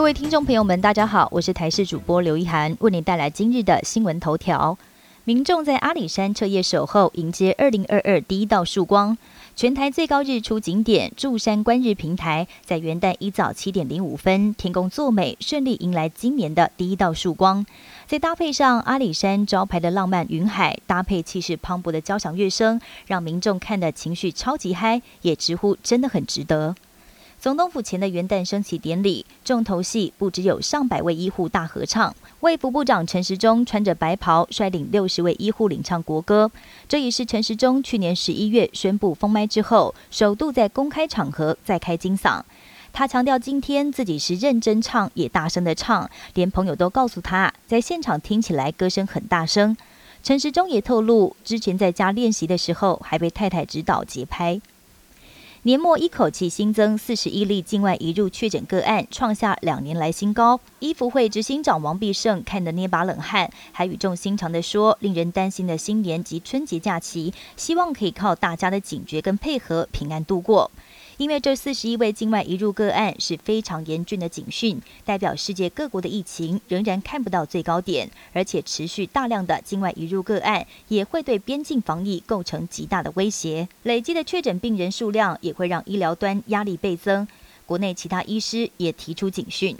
各位听众朋友们，大家好，我是台视主播刘一涵，为您带来今日的新闻头条。民众在阿里山彻夜守候，迎接二零二二第一道曙光。全台最高日出景点柱山观日平台，在元旦一早七点零五分，天公作美，顺利迎来今年的第一道曙光。再搭配上阿里山招牌的浪漫云海，搭配气势磅礴的交响乐声，让民众看的情绪超级嗨，也直呼真的很值得。总统府前的元旦升旗典礼，重头戏不只有上百位医护大合唱，卫福部长陈时中穿着白袍率领六十位医护领唱国歌。这也是陈时中去年十一月宣布封麦之后，首度在公开场合再开金嗓。他强调，今天自己是认真唱，也大声的唱，连朋友都告诉他，在现场听起来歌声很大声。陈时中也透露，之前在家练习的时候，还被太太指导节拍。年末一口气新增四十一例境外移入确诊个案，创下两年来新高。医福会执行长王必胜看得捏把冷汗，还语重心长地说：“令人担心的新年及春节假期，希望可以靠大家的警觉跟配合，平安度过。”因为这四十一位境外移入个案是非常严峻的警讯，代表世界各国的疫情仍然看不到最高点，而且持续大量的境外移入个案也会对边境防疫构成极大的威胁。累积的确诊病人数量也会让医疗端压力倍增。国内其他医师也提出警讯。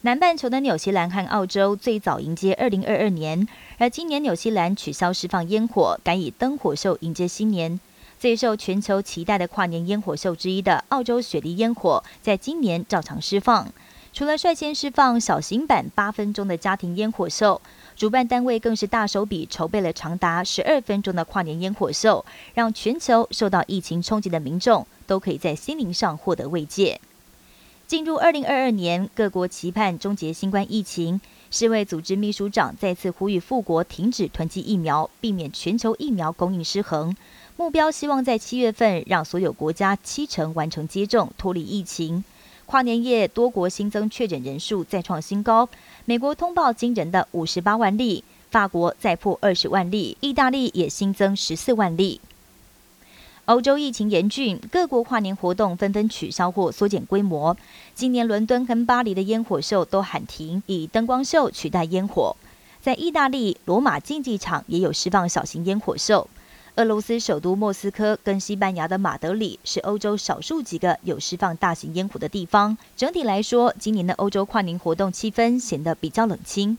南半球的纽西兰和澳洲最早迎接二零二二年，而今年纽西兰取消释放烟火，改以灯火秀迎接新年。最受全球期待的跨年烟火秀之一的澳洲雪梨烟火，在今年照常释放。除了率先释放小型版八分钟的家庭烟火秀，主办单位更是大手笔筹备了长达十二分钟的跨年烟火秀，让全球受到疫情冲击的民众都可以在心灵上获得慰藉。进入二零二二年，各国期盼终结新冠疫情。世卫组织秘书长再次呼吁富国停止囤积疫苗，避免全球疫苗供应失衡。目标希望在七月份让所有国家七成完成接种，脱离疫情。跨年夜多国新增确诊人数再创新高，美国通报惊人的五十八万例，法国再破二十万例，意大利也新增十四万例。欧洲疫情严峻，各国跨年活动纷纷取消或缩减规模。今年伦敦跟巴黎的烟火秀都喊停，以灯光秀取代烟火。在意大利罗马竞技场也有释放小型烟火秀。俄罗斯首都莫斯科跟西班牙的马德里是欧洲少数几个有释放大型烟火的地方。整体来说，今年的欧洲跨年活动气氛显得比较冷清。